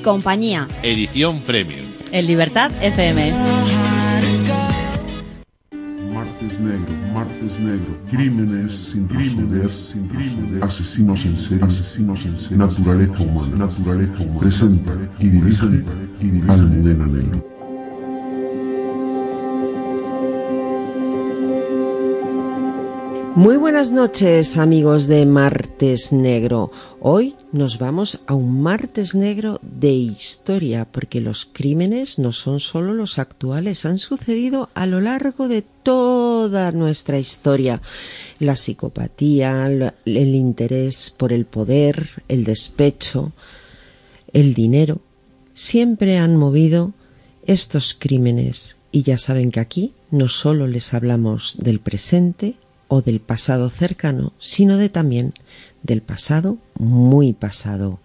Compañía. Edición Premium. En Libertad FM. Martes negro, martes negro, crímenes sin crímenes, sin crímenes, asesinos en serie, asesinos en serie, naturaleza humana, naturaleza humana, presenta y dirige Almudena Negro. Muy buenas noches amigos de Martes Negro. Hoy nos vamos a un Martes Negro de historia porque los crímenes no son solo los actuales, han sucedido a lo largo de toda nuestra historia. La psicopatía, el interés por el poder, el despecho, el dinero, siempre han movido estos crímenes y ya saben que aquí no solo les hablamos del presente, o del pasado cercano, sino de también del pasado muy pasado.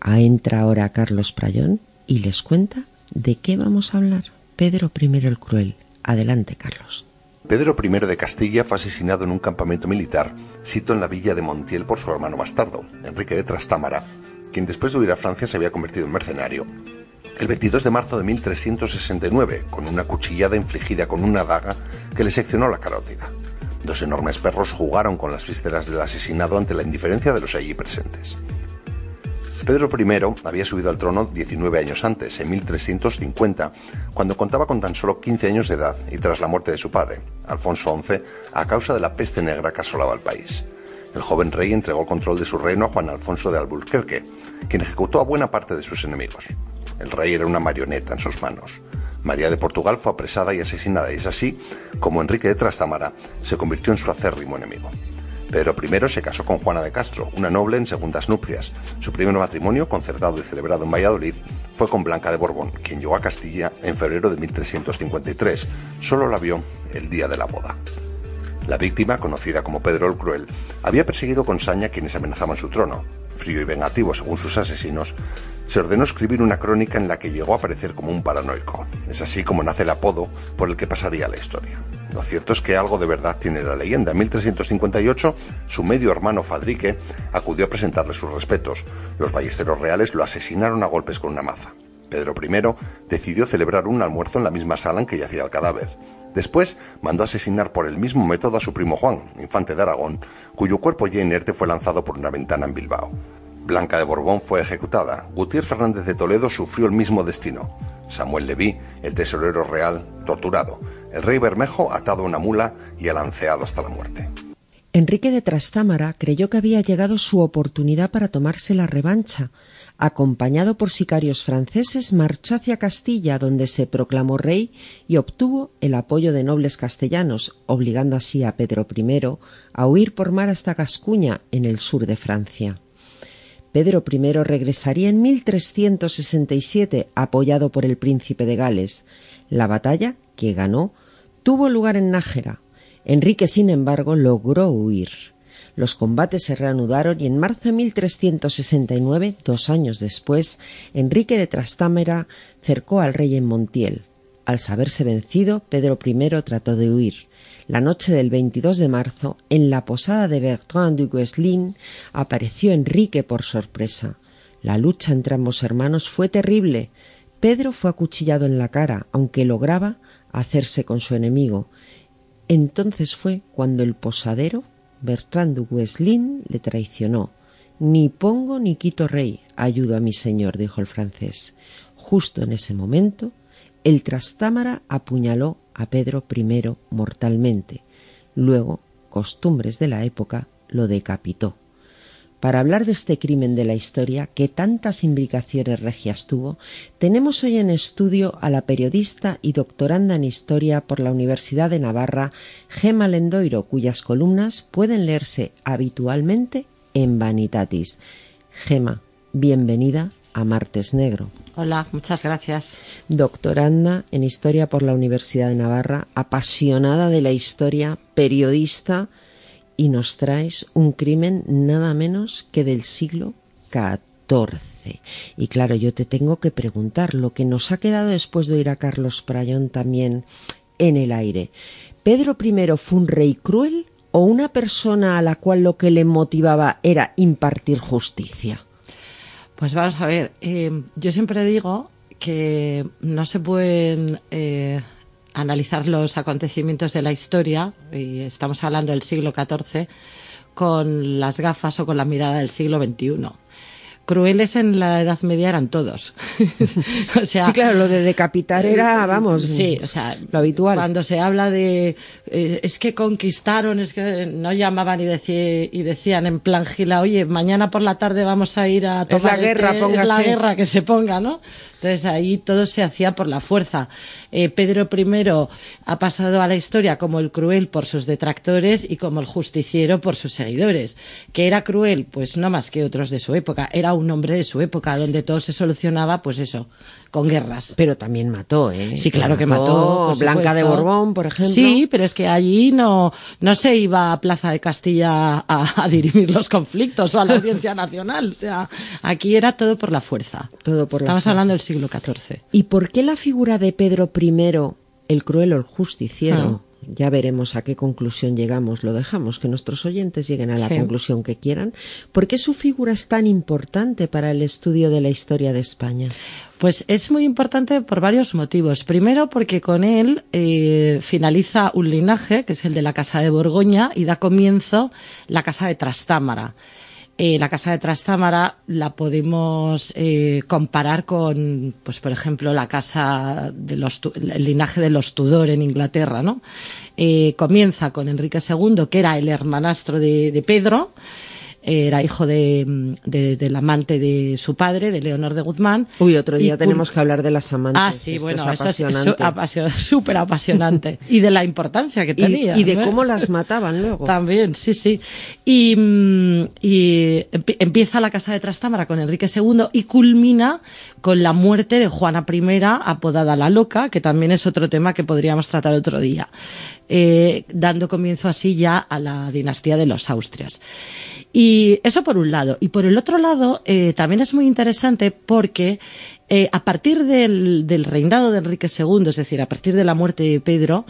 A entra ahora Carlos Prayón y les cuenta de qué vamos a hablar. Pedro I el Cruel. Adelante, Carlos. Pedro I de Castilla fue asesinado en un campamento militar, sito en la villa de Montiel por su hermano bastardo, Enrique de Trastámara, quien después de huir a Francia se había convertido en mercenario. El 22 de marzo de 1369, con una cuchillada infligida con una daga que le seccionó la carótida. Dos enormes perros jugaron con las vísceras del asesinado ante la indiferencia de los allí presentes. Pedro I había subido al trono 19 años antes, en 1350, cuando contaba con tan solo 15 años de edad y tras la muerte de su padre, Alfonso XI, a causa de la peste negra que asolaba el país. El joven rey entregó el control de su reino a Juan Alfonso de Alburquerque, quien ejecutó a buena parte de sus enemigos. El rey era una marioneta en sus manos. María de Portugal fue apresada y asesinada, y es así como Enrique de Trastámara se convirtió en su acérrimo enemigo. Pedro I se casó con Juana de Castro, una noble en segundas nupcias. Su primer matrimonio, concertado y celebrado en Valladolid, fue con Blanca de Borbón, quien llegó a Castilla en febrero de 1353. Solo la vio el día de la boda. La víctima, conocida como Pedro el Cruel, había perseguido con saña quienes amenazaban su trono. Frío y vengativo según sus asesinos, se ordenó escribir una crónica en la que llegó a aparecer como un paranoico. Es así como nace el apodo por el que pasaría la historia. Lo cierto es que algo de verdad tiene la leyenda. En 1358, su medio hermano Fadrique acudió a presentarle sus respetos. Los ballesteros reales lo asesinaron a golpes con una maza. Pedro I decidió celebrar un almuerzo en la misma sala en que yacía el cadáver. Después mandó asesinar por el mismo método a su primo Juan, infante de Aragón, cuyo cuerpo ya inerte fue lanzado por una ventana en Bilbao. Blanca de Borbón fue ejecutada. Gutiérrez Fernández de Toledo sufrió el mismo destino. Samuel Leví, el tesorero real, torturado. El rey Bermejo atado a una mula y alanceado hasta la muerte. Enrique de Trastámara creyó que había llegado su oportunidad para tomarse la revancha, acompañado por sicarios franceses, marchó hacia Castilla, donde se proclamó rey y obtuvo el apoyo de nobles castellanos, obligando así a Pedro I a huir por mar hasta Gascuña, en el sur de Francia. Pedro I regresaría en 1367, apoyado por el príncipe de Gales. La batalla, que ganó, tuvo lugar en Nájera. Enrique, sin embargo, logró huir. Los combates se reanudaron y en marzo de 1369, dos años después, Enrique de Trastámara cercó al rey en Montiel. Al saberse vencido, Pedro I trató de huir. La noche del 22 de marzo, en la posada de Bertrand du Gueslin, apareció Enrique por sorpresa. La lucha entre ambos hermanos fue terrible. Pedro fue acuchillado en la cara, aunque lograba hacerse con su enemigo. Entonces fue cuando el posadero Bertrand du Gueslin le traicionó. Ni pongo ni quito rey, ayudo a mi señor, dijo el francés. Justo en ese momento, el Trastámara apuñaló a Pedro I mortalmente. Luego, costumbres de la época, lo decapitó. Para hablar de este crimen de la historia, que tantas implicaciones regias tuvo, tenemos hoy en estudio a la periodista y doctoranda en historia por la Universidad de Navarra, Gema Lendoiro, cuyas columnas pueden leerse habitualmente en Vanitatis. Gema, bienvenida a Martes Negro. Hola, muchas gracias. Doctoranda en historia por la Universidad de Navarra, apasionada de la historia, periodista y nos traes un crimen nada menos que del siglo XIV. Y claro, yo te tengo que preguntar lo que nos ha quedado después de oír a Carlos Prayón también en el aire. ¿Pedro I fue un rey cruel o una persona a la cual lo que le motivaba era impartir justicia? Pues vamos a ver, eh, yo siempre digo que no se pueden eh, analizar los acontecimientos de la historia, y estamos hablando del siglo XIV, con las gafas o con la mirada del siglo XXI crueles en la Edad Media eran todos. o sea, sí, claro, lo de decapitar era, vamos, sí, o sea, lo habitual. Cuando se habla de eh, es que conquistaron, es que no llamaban y, y decían en plan gila, oye, mañana por la tarde vamos a ir a tomar es la guerra, es la guerra que se ponga, ¿no? Entonces ahí todo se hacía por la fuerza. Eh, Pedro I ha pasado a la historia como el cruel por sus detractores y como el justiciero por sus seguidores. ¿Que era cruel? Pues no más que otros de su época. Era un hombre de su época donde todo se solucionaba, pues eso, con guerras. Pero también mató, ¿eh? Sí, claro que mató. Blanca de Borbón, por ejemplo. Sí, pero es que allí no, no se iba a Plaza de Castilla a, a dirimir los conflictos o a la Audiencia Nacional. O sea, aquí era todo por la fuerza. Todo por Estamos la hablando del siglo XIV. ¿Y por qué la figura de Pedro I, el cruel o el justiciero? Ah. Ya veremos a qué conclusión llegamos. Lo dejamos, que nuestros oyentes lleguen a la conclusión que quieran. ¿Por qué su figura es tan importante para el estudio de la historia de España? Pues es muy importante por varios motivos. Primero, porque con él eh, finaliza un linaje, que es el de la Casa de Borgoña, y da comienzo la Casa de Trastámara. Eh, la casa de Trastámara la podemos eh, comparar con, pues por ejemplo, la casa de los, el linaje de los Tudor en Inglaterra, ¿no? Eh, comienza con Enrique II, que era el hermanastro de, de Pedro, era hijo de, del amante de su padre, de Leonor de Guzmán. Uy, otro día tenemos que hablar de las amantes. Ah, sí, bueno, es súper apasionante. y de la importancia que tenía. Y, de cómo las mataban luego. También, sí, sí. Y, mm, y empieza la casa de Trastámara con Enrique II y culmina con la muerte de Juana I, apodada la Loca, que también es otro tema que podríamos tratar otro día. Eh, dando comienzo así ya a la dinastía de los Austrias. Y eso por un lado. Y por el otro lado, eh, también es muy interesante porque eh, a partir del, del, reinado de Enrique II, es decir, a partir de la muerte de Pedro,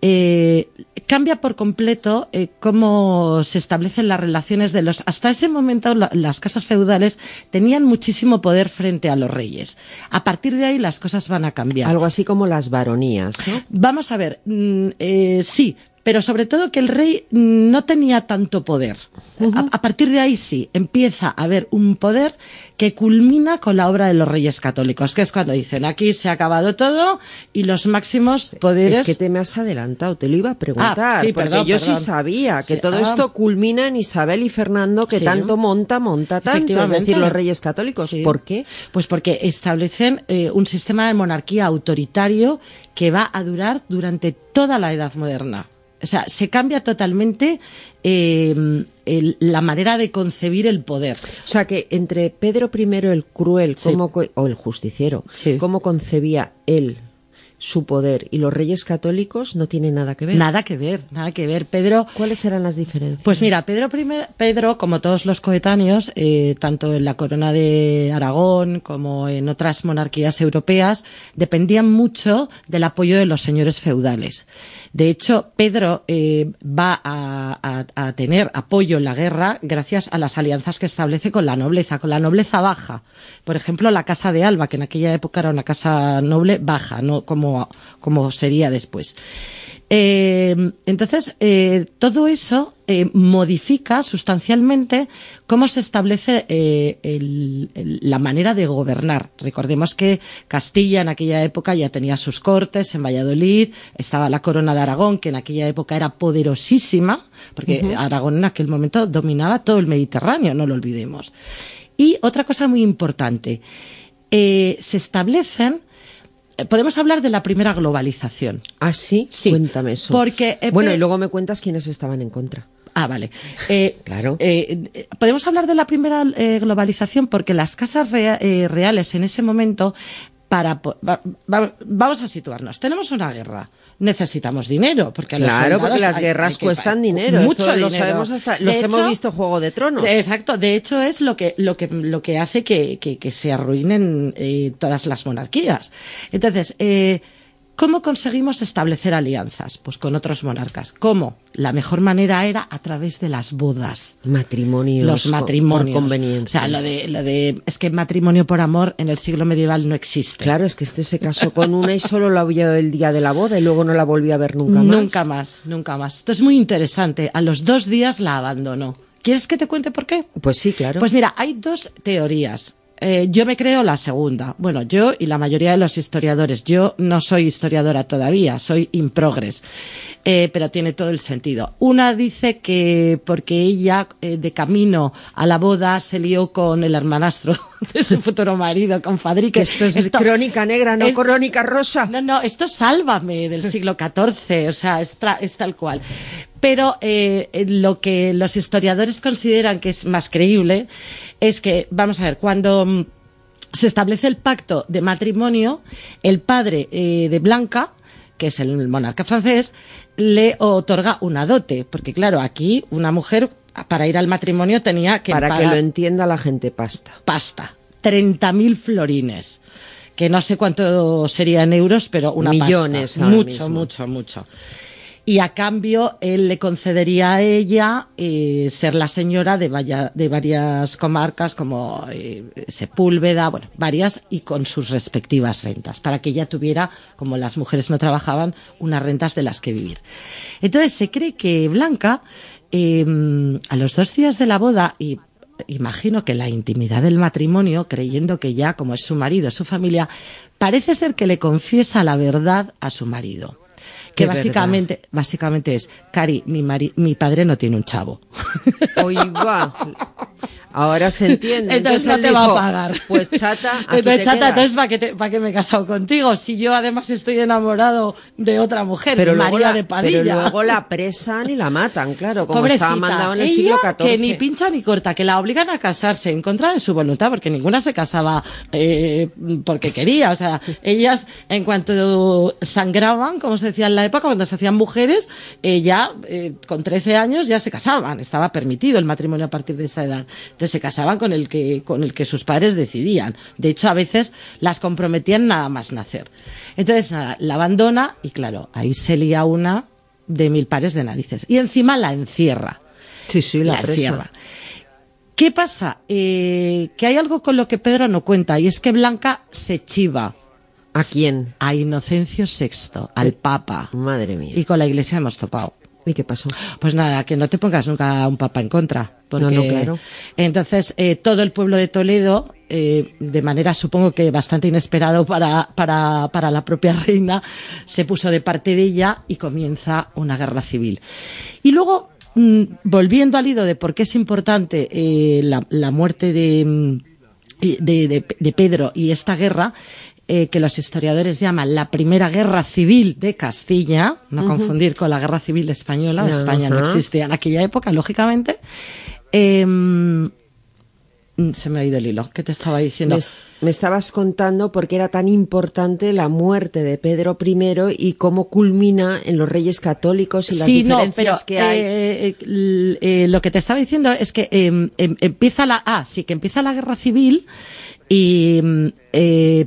eh, cambia por completo eh, cómo se establecen las relaciones de los. Hasta ese momento, la, las casas feudales tenían muchísimo poder frente a los reyes. A partir de ahí, las cosas van a cambiar. Algo así como las baronías, ¿no? Vamos a ver, mm, sí, pero sobre todo que el rey no tenía tanto poder. Uh -huh. a, a, partir de ahí sí, empieza a haber un poder que culmina con la obra de los reyes católicos, que es cuando dicen aquí se ha acabado todo y los máximos poderes. Es que te me has adelantado, te lo iba a preguntar, ah, sí, porque perdón, yo perdón. sí sabía que sí, todo ah. esto culmina en Isabel y Fernando, que sí. tanto monta, monta tanto, es decir, los reyes católicos. ¿Por qué? Pues porque establecen eh, un sistema de monarquía autoritario que va a durar durante toda la Edad Moderna. O sea, se cambia totalmente eh, el, la manera de concebir el poder. O sea, que entre Pedro I el cruel sí. como, o el justiciero, sí. cómo concebía él su poder y los reyes católicos no tienen nada que ver. Nada que ver, nada que ver. Pedro. ¿Cuáles eran las diferencias? Pues mira, Pedro, primer, Pedro como todos los coetáneos, eh, tanto en la corona de Aragón como en otras monarquías europeas, dependían mucho del apoyo de los señores feudales. De hecho, Pedro eh, va a, a, a, tener apoyo en la guerra gracias a las alianzas que establece con la nobleza, con la nobleza baja. Por ejemplo, la casa de Alba, que en aquella época era una casa noble baja, no como como, sería después. Eh, entonces, eh, todo eso eh, modifica sustancialmente cómo se establece el, el, la manera de gobernar. Recordemos que Castilla en aquella época ya tenía sus cortes en Valladolid, estaba la corona de Aragón, que en aquella época era poderosísima, porque uh -huh. Aragón en aquel momento dominaba todo el Mediterráneo, no lo olvidemos. Y otra cosa muy importante, se establecen podemos hablar de la primera globalización. ¿Ah, sí? Sí. Cuéntame eso. Porque, eh, bueno, y luego me cuentas quiénes estaban en contra. Ah, vale. Eh, claro. Eh, podemos hablar de la primera eh, globalización porque las casas rea eh, reales en ese momento, para, va, va, vamos a situarnos. Tenemos una guerra necesitamos dinero porque claro porque las guerras hay, hay que, cuestan dinero. Mucho Esto dinero. lo sabemos hasta los que hemos visto Juego de Tronos. exacto de hecho es lo que lo que lo que hace que, que, que se arruinen eh, todas las monarquías. Entonces eh, ¿Cómo conseguimos establecer alianzas? Pues con otros monarcas. ¿Cómo? La mejor manera era a través de las bodas. Matrimonios. Los matrimonios. Por conveniencia. O sea, lo de, lo de, es que matrimonio por amor en el siglo medieval no existe. Claro, es que este se casó con una y solo la vio el día de la boda y luego no la volvió a ver nunca más. Nunca más, nunca más. Esto es muy interesante. A los dos días la abandonó. ¿Quieres que te cuente por qué? Pues sí, claro. Pues mira, hay dos teorías. Eh, yo me creo la segunda. Bueno, yo y la mayoría de los historiadores. Yo no soy historiadora todavía, soy in progress. Eh, pero tiene todo el sentido. Una dice que porque ella, eh, de camino a la boda, se lió con el hermanastro de su futuro marido, con Fadrique. que esto es crónica negra, no es- crónica rosa. no, no, esto es sálvame del siglo XIV, o sea, es, tra- es tal cual. Pero eh, eh, lo que los historiadores consideran que es más creíble es que, vamos a ver, cuando mm, se establece el pacto de matrimonio, el padre eh, de Blanca, que es el monarca francés, le otorga una dote, porque claro, aquí una mujer para ir al matrimonio tenía que Para que lo entienda la gente pasta. pasta, 30.000 florines, que no sé cuánto sería en euros, pero una Millones pasta. ahora mucho, mismo. mucho, mucho. Y a cambio, él le concedería a ella eh, ser la señora de, vaya- de varias comarcas como eh, Sepúlveda, bueno, varias, y con sus respectivas rentas, para que ella tuviera, como las mujeres no trabajaban, unas rentas de las que vivir. Entonces, se cree que Blanca, eh, a los dos días de la boda, y imagino que la intimidad del matrimonio, creyendo que ya, como es su marido, su familia, parece ser que le confiesa la verdad a su marido. Que básicamente, básicamente es, Cari, mi, mari- mi padre no tiene un chavo. Hoy va. Ahora se entiende. Entonces, no te va a pagar. Pues chata, aquí entonces, te chata, quedas. entonces ¿para qué, te- para qué me he casado contigo? Si yo además estoy enamorado de otra mujer, pero María la, de Padilla. pero luego la apresan y la matan, claro, como Pobrecita, estaba mandado en el siglo XIV. que ni pincha ni corta, que la obligan a casarse en contra de su voluntad, porque ninguna se casaba eh, porque quería. O sea, ellas, en cuanto sangraban, como se decía en la época, cuando se hacían mujeres, eh, ya eh, con 13 años ya se casaban. Estaba permitido el matrimonio a partir de esa edad. Entonces se casaban con el que, con el que sus padres decidían. De hecho, a veces las comprometían nada más nacer. Entonces, nada, la abandona y claro, ahí se lía una de mil pares de narices. Y encima la encierra. Sí, sí, la, encierra. ¿Qué pasa? Eh, que hay algo con lo que Pedro no cuenta, y es que Blanca se chiva ¿A quién? a Inocencio VI, al Papa. Madre mía. Y con la Iglesia hemos topado. ¿Y qué pasó? Pues nada, que no te pongas nunca a un papa en contra. Porque No, no, claro. entonces eh, todo el pueblo de Toledo, eh, de manera supongo que bastante inesperado para, para, para la propia reina, se puso de parte de ella y comienza una guerra civil. Y luego, mm, volviendo al hilo de por qué es importante eh, la, la muerte de, mm, de, de- de Pedro y esta guerra, eh, que los historiadores llaman la primera guerra civil de Castilla, no confundir con la guerra civil española, España no existía en aquella época, lógicamente. Eh, mm, se me ha ido el hilo, ¿qué te estaba diciendo? Me, es- me estabas contando por qué era tan importante la muerte de Pedro I y cómo culmina en los reyes católicos y las sí, no, diferencias pero que hay. eh, eh, eh, lo que te estaba diciendo es que em, em, empieza la ah, sí, que empieza la guerra civil y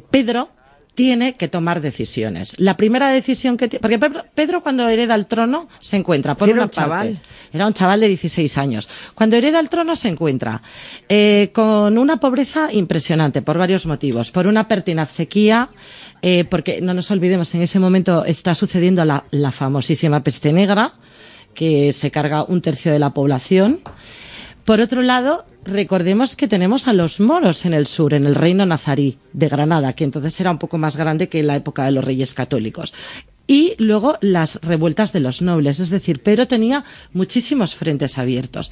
Pedro tiene que tomar decisiones. La primera decisión que ti- porque Pedro, cuando hereda el trono se encuentra por Sí, era una un chaval. era un chaval de 16 años. Cuando hereda el trono se encuentra eh, con una pobreza impresionante por varios motivos. Por una pertinaz sequía, eh, porque no nos olvidemos, en ese momento está sucediendo la, la famosísima peste negra, que se carga un tercio de la población. Por otro lado, recordemos que tenemos a los moros en el sur, en el reino nazarí de Granada, que entonces era un poco más grande que la época de los reyes católicos. Y luego las revueltas de los nobles, es decir, Pedro tenía muchísimos frentes abiertos.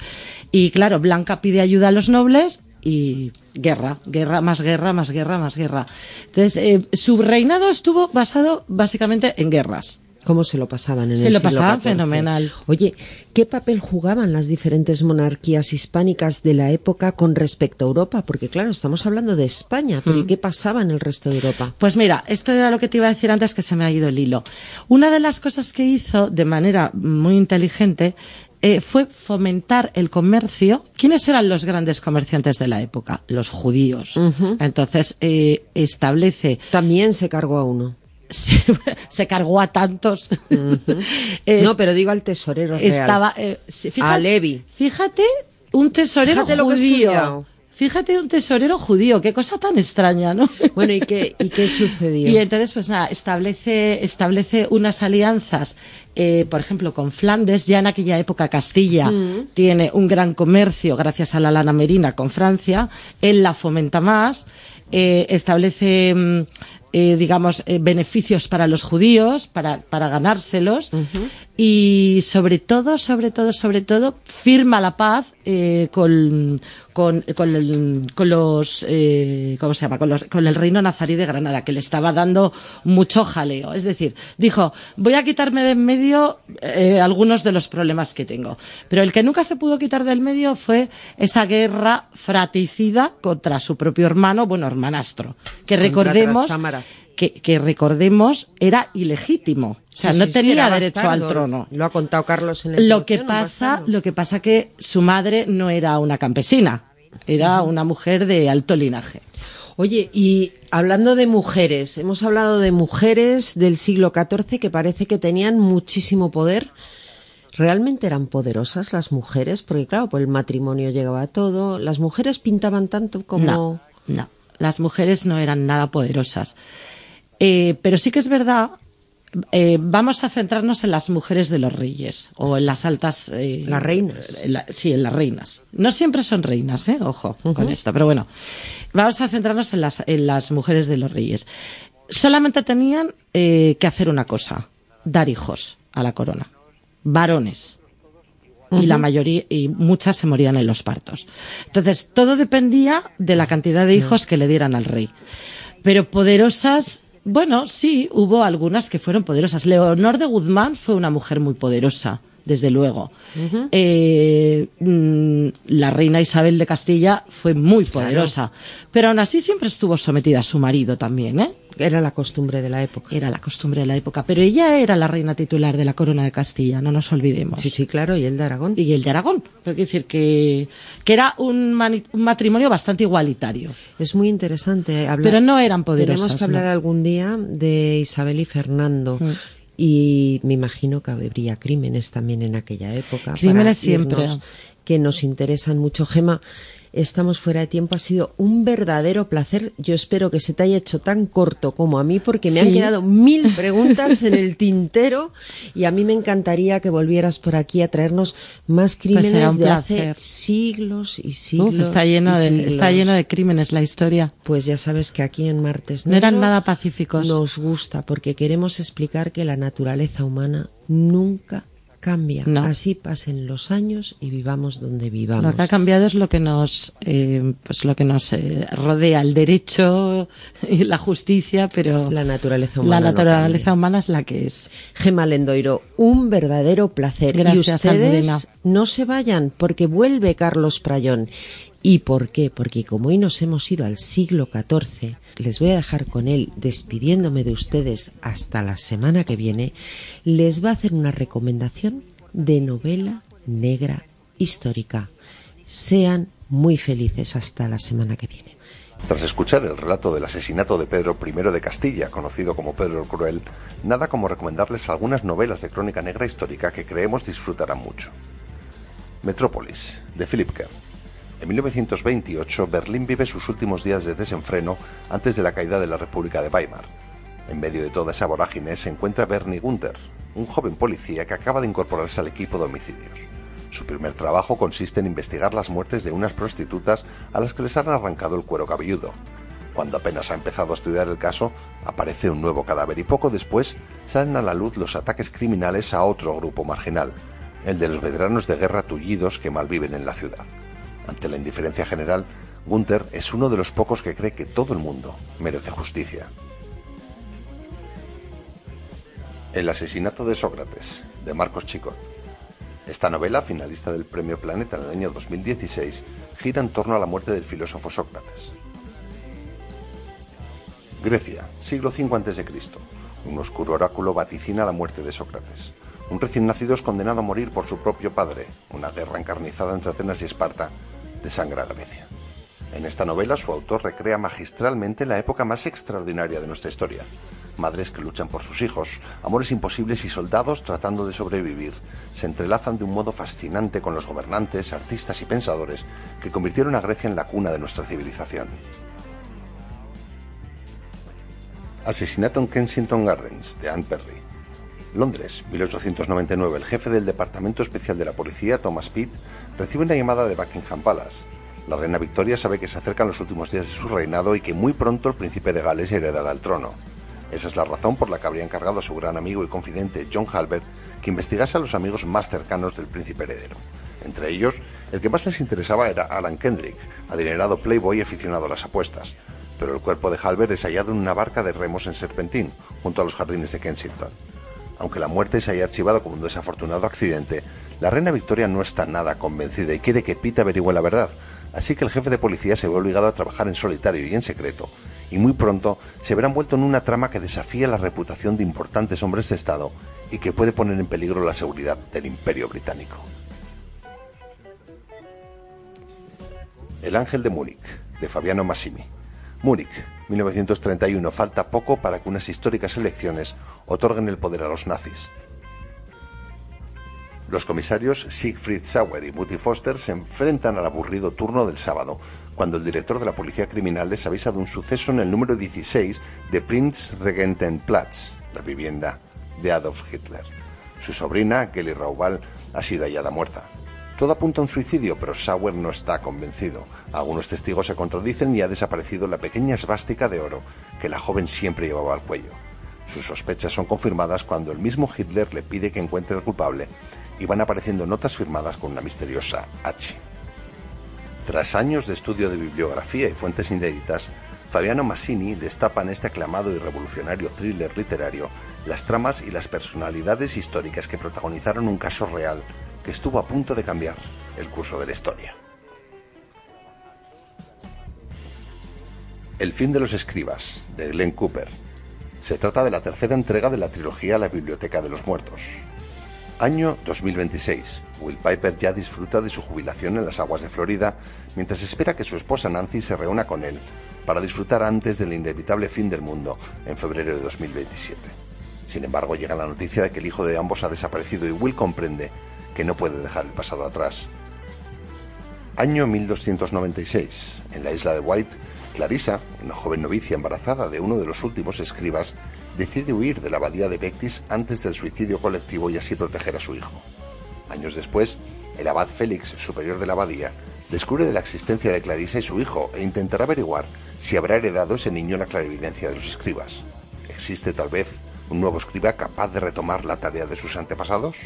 Y claro, Blanca pide ayuda a los nobles y guerra, guerra, más guerra, más guerra, más guerra. Entonces, eh, su reinado estuvo basado básicamente en guerras. ¿Cómo se lo pasaban en Se el lo siglo pasaban XIV? fenomenal. Oye, ¿qué papel jugaban las diferentes monarquías hispánicas de la época con respecto a Europa? Porque claro, estamos hablando de España, pero Mm. ¿y qué pasaba en el resto de Europa? Pues mira, esto era lo que te iba a decir antes que se me ha ido el hilo. Una de las cosas que hizo de manera muy inteligente eh, fue fomentar el comercio. ¿Quiénes eran los grandes comerciantes de la época? Los judíos. Entonces eh, establece También se cargó a uno. se, cargó a tantos. no, pero digo al tesorero estaba, eh, a Levi. Fíjate, un tesorero judío. Fíjate un tesorero judío, qué cosa tan extraña, ¿no? Bueno, ¿y qué, y qué sucedió? Y entonces, pues nada, establece, establece unas alianzas, eh, por ejemplo, con Flandes, ya en aquella época Castilla mm. tiene un gran comercio gracias a la lana merina con Francia, él la fomenta más, eh, establece mm, eh, digamos, eh, beneficios para los judíos, para, para ganárselos, y sobre todo, sobre todo, sobre todo, firma la paz eh, con, con, con, los, eh, ¿cómo se llama? Con, los, con el reino nazarí de Granada, que le estaba dando mucho jaleo. Es decir, dijo, voy a quitarme de en medio eh, algunos de los problemas que tengo. Pero el que nunca se pudo quitar del medio fue esa guerra fraticida contra su propio hermano, bueno, hermanastro, que recordemos que, que, recordemos era ilegítimo. O sea, no tenía derecho al trono. Lo ha contado Carlos en el Lo que pasa, lo que pasa que su madre no era una campesina, era una mujer de alto linaje. Oye, y hablando de mujeres, hemos hablado de mujeres del siglo XIV que parece que tenían muchísimo poder. ¿Realmente eran poderosas las mujeres? Porque claro, pues el matrimonio llegaba a todo. ¿Las mujeres pintaban tanto como...? No, no. Las mujeres no eran nada poderosas. Eh, pero sí que es verdad eh, vamos a centrarnos en las mujeres de los reyes o en las altas. Eh, las reinas. sí, en las reinas. No siempre son reinas, ¿eh? Ojo con esto. Pero bueno, vamos a centrarnos en las, en las mujeres de los reyes. Solamente tenían que hacer una cosa: dar hijos a la corona. Varones. Y la mayoría, y muchas se morían en los partos. Entonces, todo dependía de la cantidad de hijos que le dieran al rey. Pero poderosas bueno, sí, hubo algunas que fueron poderosas. Leonor de Guzmán fue una mujer muy poderosa, desde luego. Eh, mm, la reina Isabel de Castilla fue muy poderosa, pero aún así siempre estuvo sometida a su marido también, ¿eh? Era la costumbre de la época. Era la costumbre de la época. Pero ella era la reina titular de la corona de Castilla, no nos olvidemos. Sí, sí, claro, y el de Aragón. Y el de Aragón. Pero quiero decir que, que era un, matrimonio bastante igualitario. Es muy interesante hablar. Pero no eran poderosas. Tenemos que hablar algún día de Isabel y Fernando. Mm. Y me imagino que habría crímenes también en aquella época. Crímenes siempre. Que nos interesan mucho. Gema, estamos fuera de tiempo. Ha sido un verdadero placer. Yo espero que se te haya hecho tan corto como a mí, porque me han quedado mil preguntas en el tintero y a mí me encantaría que volvieras por aquí a traernos más pues crímenes de hace siglos y siglos. está lleno de está lleno de crímenes la historia. Pues ya sabes que aquí en Martes no eran nada pacíficos. Nos gusta porque queremos explicar que la naturaleza humana nunca cambia. Así pasen los años y vivamos donde vivamos. Lo que ha cambiado es lo que nos, eh, pues lo que nos eh, rodea, el derecho y la justicia, pero la naturaleza humana. La naturaleza humana es la que es. Gema Lendoiro, un verdadero placer. Gracias, y ustedes no se vayan porque vuelve Carlos Prayón ¿Y por qué? Porque como hoy nos hemos ido al siglo XIV, les voy a dejar con él despidiéndome de ustedes hasta la semana que viene, les va a hacer una recomendación de novela negra histórica. Sean muy felices hasta la semana que viene. Tras escuchar el relato del asesinato de Pedro I de Castilla, conocido como Pedro el Cruel, nada como recomendarles algunas novelas de crónica negra histórica que creemos disfrutarán mucho. Metrópolis, de Philip Kerr. En 1928, Berlín vive sus últimos días de desenfreno antes de la caída de la República de Weimar. En medio de toda esa vorágine se encuentra Bernie Gunther, un joven policía que acaba de incorporarse al equipo de homicidios. Su primer trabajo consiste en investigar las muertes de unas prostitutas a las que les han arrancado el cuero cabelludo. Cuando apenas ha empezado a estudiar el caso, aparece un nuevo cadáver y poco después salen a la luz los ataques criminales a otro grupo marginal, el de los veteranos de guerra tullidos que malviven en la ciudad. Ante la indiferencia general, Gunther es uno de los pocos que cree que todo el mundo merece justicia. El asesinato de Sócrates, de Marcos Chicot. Esta novela, finalista del Premio Planeta en el año 2016, gira en torno a la muerte del filósofo Sócrates. Grecia, siglo V a.C. Un oscuro oráculo vaticina la muerte de Sócrates. Un recién nacido es condenado a morir por su propio padre. Una guerra encarnizada entre Atenas y Esparta de Sangra Grecia. En esta novela su autor recrea magistralmente la época más extraordinaria de nuestra historia, madres que luchan por sus hijos, amores imposibles y soldados tratando de sobrevivir, se entrelazan de un modo fascinante con los gobernantes, artistas y pensadores que convirtieron a Grecia en la cuna de nuestra civilización. Asesinato en Kensington Gardens, de Anne Perry. Londres, 1899. El jefe del Departamento Especial de la Policía, Thomas Pitt, recibe una llamada de Buckingham Palace. La reina Victoria sabe que se acercan los últimos días de su reinado y que muy pronto el príncipe de Gales heredará el trono. Esa es la razón por la que habría encargado a su gran amigo y confidente John Halbert que investigase a los amigos más cercanos del príncipe heredero. Entre ellos, el que más les interesaba era Alan Kendrick, adinerado playboy aficionado a las apuestas. Pero el cuerpo de Halbert es hallado en una barca de remos en Serpentín, junto a los jardines de Kensington. Aunque la muerte se haya archivado como un desafortunado accidente, la reina Victoria no está nada convencida y quiere que Pete averigüe la verdad, así que el jefe de policía se ve obligado a trabajar en solitario y en secreto, y muy pronto se verá envuelto en una trama que desafía la reputación de importantes hombres de Estado y que puede poner en peligro la seguridad del imperio británico. El ángel de Múnich, de Fabiano Massimi. Múnich, 1931. Falta poco para que unas históricas elecciones otorguen el poder a los nazis. Los comisarios Siegfried Sauer y Mutti Foster se enfrentan al aburrido turno del sábado, cuando el director de la policía criminal les avisa de un suceso en el número 16 de Prinzregentenplatz, la vivienda de Adolf Hitler. Su sobrina, Kelly Raubal, ha sido hallada muerta. Todo apunta a un suicidio, pero Sauer no está convencido. Algunos testigos se contradicen y ha desaparecido la pequeña esvástica de oro que la joven siempre llevaba al cuello. Sus sospechas son confirmadas cuando el mismo Hitler le pide que encuentre al culpable y van apareciendo notas firmadas con una misteriosa H. Tras años de estudio de bibliografía y fuentes inéditas, Fabiano Massini destapa en este aclamado y revolucionario thriller literario las tramas y las personalidades históricas que protagonizaron un caso real que estuvo a punto de cambiar el curso de la historia. El fin de los escribas, de Glenn Cooper. Se trata de la tercera entrega de la trilogía La Biblioteca de los Muertos. Año 2026. Will Piper ya disfruta de su jubilación en las aguas de Florida mientras espera que su esposa Nancy se reúna con él para disfrutar antes del inevitable fin del mundo en febrero de 2027. Sin embargo, llega la noticia de que el hijo de ambos ha desaparecido y Will comprende que no puede dejar el pasado atrás. Año 1296. En la isla de White, Clarissa, una joven novicia embarazada de uno de los últimos escribas, decide huir de la abadía de Bectis antes del suicidio colectivo y así proteger a su hijo. Años después, el abad Félix, superior de la abadía, descubre de la existencia de Clarissa y su hijo e intentará averiguar si habrá heredado ese niño la clarividencia de los escribas. ¿Existe tal vez un nuevo escriba capaz de retomar la tarea de sus antepasados?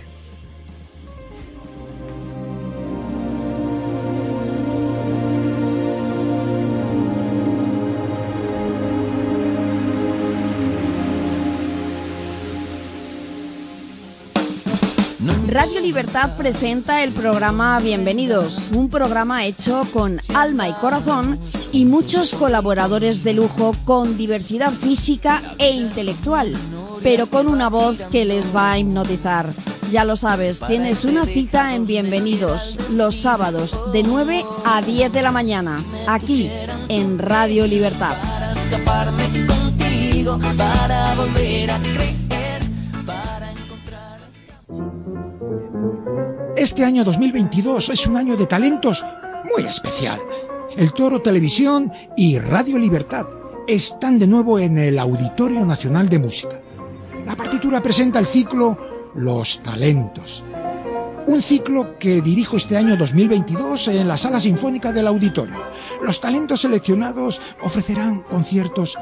Libertad presenta el programa Bienvenidos, un programa hecho con alma y corazón y muchos colaboradores de lujo con diversidad física e intelectual, pero con una voz que les va a hipnotizar. Ya lo sabes, tienes una cita en Bienvenidos los sábados de 9 a 10 de la mañana, aquí en Radio Libertad. Para volver a Este año 2022 es un año de talentos muy especial. El Toro Televisión y Radio Libertad están de nuevo en el Auditorio Nacional de Música. La partitura presenta el ciclo Los Talentos. Un ciclo que dirijo este año 2022 en la Sala Sinfónica del Auditorio. Los talentos seleccionados ofrecerán conciertos